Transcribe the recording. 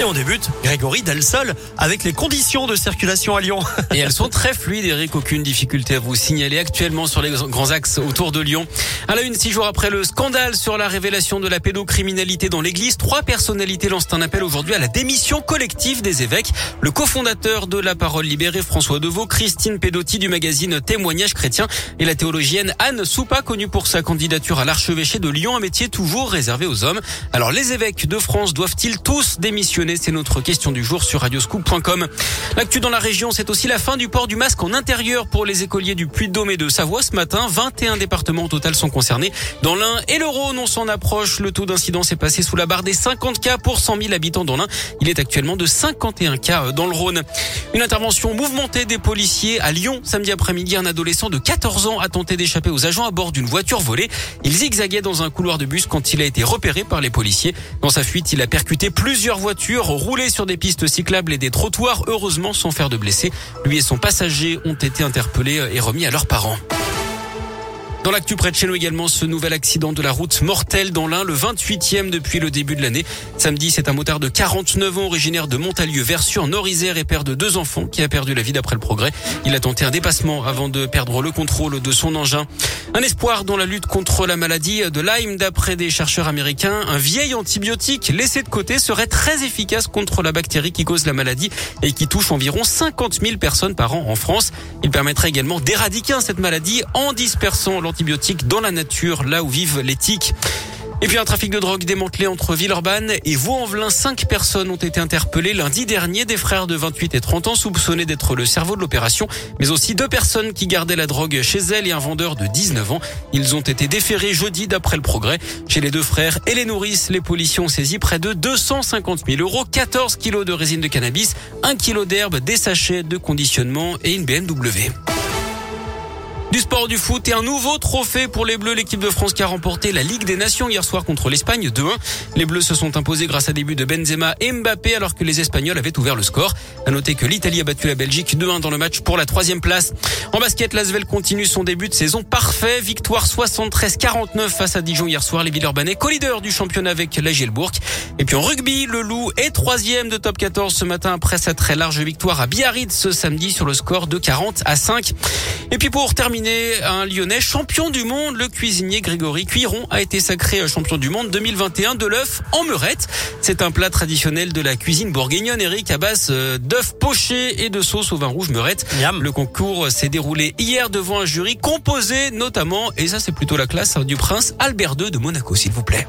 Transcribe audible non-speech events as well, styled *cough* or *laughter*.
Et on débute, Grégory Delsol, avec les conditions de circulation à Lyon. *laughs* Et elles sont très fluides, Eric. Aucune difficulté à vous signaler actuellement sur les grands axes autour de Lyon. À la une, six jours après le scandale sur la révélation de la pédocriminalité dans l'église, trois personnalités lancent un appel aujourd'hui à la démission collective des évêques. Le cofondateur de La Parole Libérée, François Deveau, Christine Pedotti du magazine Témoignages chrétiens et la théologienne Anne Soupa, connue pour sa candidature à l'archevêché de Lyon, un métier toujours réservé aux hommes. Alors, les évêques de France doivent-ils tous démissionner? C'est notre question du jour sur radioscoop.com. L'actu dans la région, c'est aussi la fin du port du masque en intérieur pour les écoliers du Puy-de-Dôme et de Savoie ce matin. 21 départements au total sont concernés. Dans l'Ain et le Rhône, on s'en approche. Le taux d'incidence est passé sous la barre des 50 cas pour 100 000 habitants dans l'Ain. Il est actuellement de 51 cas dans le Rhône. Une intervention mouvementée des policiers à Lyon. Samedi après-midi, un adolescent de 14 ans a tenté d'échapper aux agents à bord d'une voiture volée. Il zigzaguait dans un couloir de bus quand il a été repéré par les policiers. Dans sa fuite, il a percuté plusieurs voitures rouler sur des pistes cyclables et des trottoirs, heureusement sans faire de blessés. Lui et son passager ont été interpellés et remis à leurs parents. Dans l'actu près de chez nous également, ce nouvel accident de la route mortel dans l'Ain, le 28e depuis le début de l'année. Samedi, c'est un motard de 49 ans originaire de Montalieu, Versu en Orisère et père de deux enfants qui a perdu la vie d'après le progrès. Il a tenté un dépassement avant de perdre le contrôle de son engin. Un espoir dans la lutte contre la maladie de Lyme d'après des chercheurs américains. Un vieil antibiotique laissé de côté serait très efficace contre la bactérie qui cause la maladie et qui touche environ 50 000 personnes par an en France. Il permettrait également d'éradiquer cette maladie en dispersant l'antibiotique dans la nature, là où vivent les tiques. Et puis un trafic de drogue démantelé entre Villeurbanne et Vaux-en-Velin. Cinq personnes ont été interpellées lundi dernier. Des frères de 28 et 30 ans soupçonnés d'être le cerveau de l'opération, mais aussi deux personnes qui gardaient la drogue chez elles et un vendeur de 19 ans. Ils ont été déférés jeudi d'après le progrès. Chez les deux frères et les nourrices, les policiers ont saisi près de 250 000 euros, 14 kilos de résine de cannabis, 1 kilo d'herbe, des sachets de conditionnement et une BMW. Du sport du foot et un nouveau trophée pour les Bleus. L'équipe de France qui a remporté la Ligue des Nations hier soir contre l'Espagne 2-1. Les Bleus se sont imposés grâce à des buts de Benzema et Mbappé alors que les Espagnols avaient ouvert le score. À noter que l'Italie a battu la Belgique 2-1 dans le match pour la troisième place. En basket, l'Asvel continue son début de saison parfait. Victoire 73-49 face à Dijon hier soir. Les Villeurbanais, co-leader du championnat avec la Gielbourg. Et puis en rugby, le Loup est troisième de top 14 ce matin après sa très large victoire à Biarritz ce samedi sur le score de 40 à 5. Et puis pour terminer, un Lyonnais champion du monde. Le cuisinier Grégory Cuiron a été sacré champion du monde 2021 de l'œuf en meurette. C'est un plat traditionnel de la cuisine bourguignonne, Eric, à base euh, d'œufs pochés et de sauce au vin rouge meurette. Le concours s'est déroulé hier devant un jury composé notamment, et ça c'est plutôt la classe, hein, du prince Albert II de Monaco, s'il vous plaît.